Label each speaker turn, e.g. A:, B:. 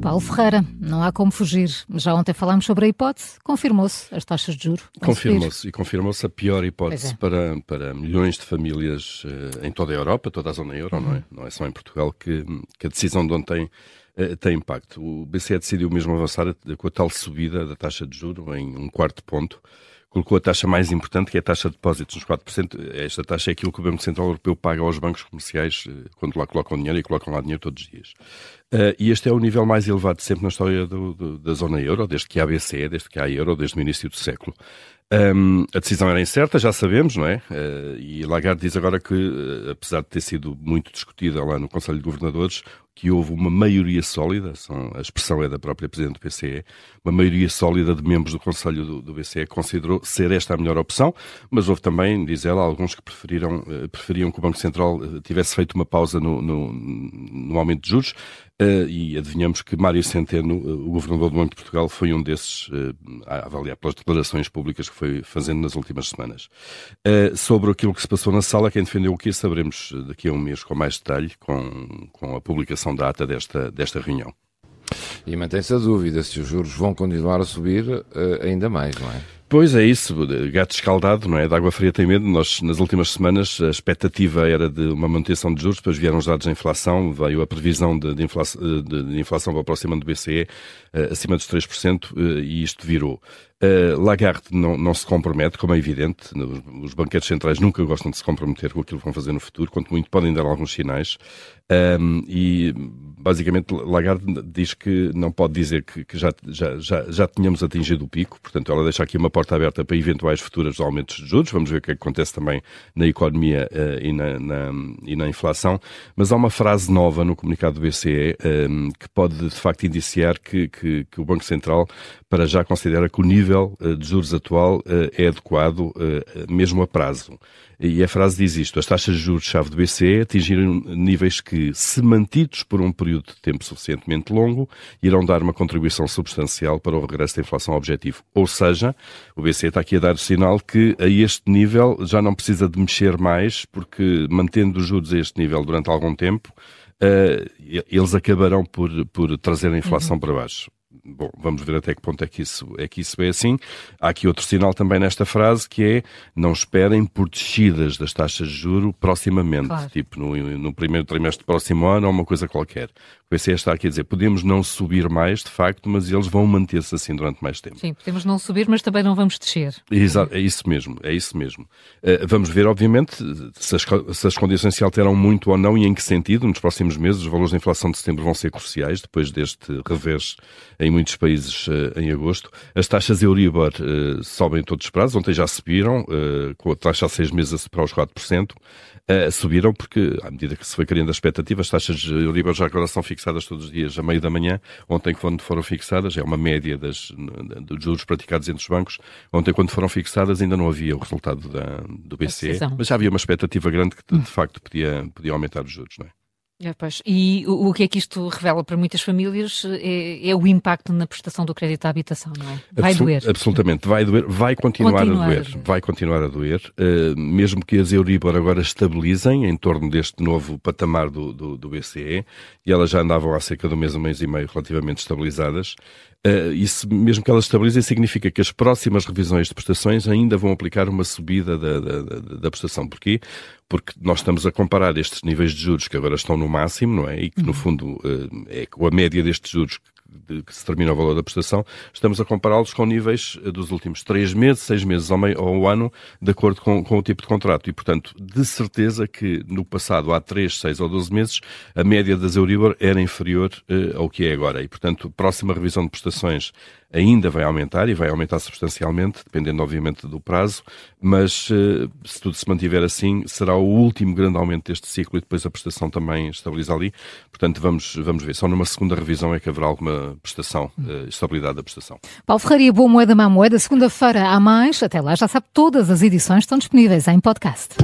A: Paulo Ferreira, não há como fugir. Já ontem falámos sobre a hipótese, confirmou-se as taxas de juros.
B: Confirmou-se e confirmou-se a pior hipótese é. para, para milhões de famílias uh, em toda a Europa, toda a zona euro, uhum. não, é? não é só em Portugal que, que a decisão de ontem uh, tem impacto. O BCE decidiu mesmo avançar com a tal subida da taxa de juro em um quarto ponto colocou a taxa mais importante, que é a taxa de depósitos, nos 4%. Esta taxa é aquilo que o Banco Central Europeu paga aos bancos comerciais eh, quando lá colocam dinheiro e colocam lá dinheiro todos os dias. Uh, e este é o nível mais elevado sempre na história do, do, da zona euro, desde que há BCE, desde que há euro, desde o início do século. Um, a decisão era incerta, já sabemos, não é? Uh, e Lagarde diz agora que, uh, apesar de ter sido muito discutida lá no Conselho de Governadores, que houve uma maioria sólida, são, a expressão é da própria Presidente do BCE, uma maioria sólida de membros do Conselho do, do BCE considerou ser esta a melhor opção, mas houve também, diz ela, alguns que preferiram, uh, preferiam que o Banco Central tivesse feito uma pausa no, no, no aumento de juros, Uh, e adivinhamos que Mário Centeno, uh, o governador do Banco de Portugal, foi um desses, uh, a avaliar pelas declarações públicas que foi fazendo nas últimas semanas. sobre aquilo que se passou na sala, quem defendeu o que saberemos daqui a um mês com mais detalhe, com, com a publicação da ata desta, desta reunião.
C: E mantém-se a dúvida se os juros vão continuar a subir ainda mais, não é?
B: Pois é isso, gato escaldado, não é? De água fria tem medo. Nós, nas últimas semanas, a expectativa era de uma manutenção de juros, depois vieram os dados da inflação, veio a previsão de, de, inflação, de, de inflação para o próximo ano do BCE uh, acima dos 3% uh, e isto virou. Uh, Lagarde não, não, se compromete, como é evidente. Os banquetes centrais nunca gostam de se comprometer com aquilo que vão fazer no futuro, quanto muito podem dar alguns sinais. Um, e basicamente Lagarde diz que não pode dizer que, que já, já, já, já tínhamos atingido o pico, portanto ela deixa aqui uma porta aberta para eventuais futuras aumentos de juros. Vamos ver o que, é acontece também na economia uh, e, na, na, e na inflação. Mas há uma frase nova no comunicado do BCE um, que pode de facto indiciar que, que, que, o Banco Central para já considera que o nível uh, de juros atual uh, é adequado mesmo a prazo. E a frase diz isto: as taxas de juros-chave do BCE atingiram níveis que, se mantidos por um período de tempo suficientemente longo, irão dar uma contribuição substancial para o regresso da inflação objetivo. Ou seja, o BCE está aqui a dar o sinal que a este nível já não precisa de mexer mais, porque mantendo os juros a este nível durante algum tempo, uh, eles acabarão por, por trazer a inflação uhum. para baixo. Bom, vamos ver até que ponto é que, isso, é que isso é assim. Há aqui outro sinal também nesta frase que é não esperem por descidas das taxas de juro proximamente, claro. tipo no, no, primeiro trimestre do próximo ano ou uma coisa qualquer. O BCE está aqui a dizer, podemos não subir mais, de facto, mas eles vão manter-se assim durante mais tempo.
A: Sim, podemos não subir, mas também não vamos descer.
B: Exato, é isso mesmo, é isso mesmo. Uh, vamos ver, obviamente, se as, se as condições se alteram muito ou não e em que sentido. Nos próximos meses, os valores da inflação de setembro vão ser cruciais, depois deste revés em muitos países uh, em agosto. As taxas Euribor uh, sobem todos os prazos, ontem já subiram, com a taxa a seis meses a superar os 4%. Subiram porque, à medida que se foi criando a expectativa, as taxas de Euribor já agora são fixadas todos os dias a meio da manhã. Ontem, quando foram fixadas, é uma média das, dos juros praticados entre os bancos. Ontem, quando foram fixadas, ainda não havia o resultado da, do BCE, mas já havia uma expectativa grande que, de facto, podia, podia aumentar os juros, não é?
A: É. E o, o, que é que isto revela para muitas famílias é, é, o impacto na prestação do crédito à habitação, não é? Vai Absol doer.
B: Absolutamente, vai doer, vai continuar, continuar a, doer, a doer, vai continuar a doer, uh, mesmo que as Euribor agora estabilizem em torno deste novo patamar do, do, do BCE, e elas já andavam há cerca de um mês, um mês e meio relativamente estabilizadas, Uh, isso, mesmo que elas estabilizem, significa que as próximas revisões de prestações ainda vão aplicar uma subida da, da, da, da, prestação. Porquê? Porque nós estamos a comparar estes níveis de juros que agora estão no máximo, não é? E que, no uhum. fundo, uh, é a média destes juros que se determina o valor da prestação, estamos a compará-los com níveis eh, dos últimos três meses, seis meses ou, meio, um ano, de acordo com, com, o tipo de contrato. E, portanto, de certeza que no passado, há três, seis ou doze meses, a média das Euribor era inferior uh, ao que é agora. E, portanto, próxima revisão de prestações ainda vai aumentar e vai aumentar substancialmente, dependendo, obviamente, do prazo, mas uh, se tudo se mantiver assim, será o último grande aumento deste ciclo e depois a prestação também estabiliza ali. Portanto, vamos, vamos ver. Só numa segunda revisão é que haverá alguma prestação, uh, estabilidade da prestação.
A: Paulo Ferreira, boa moeda, má moeda. Segunda-feira há mais. Até lá, já sabe, todas as edições estão disponíveis em podcast.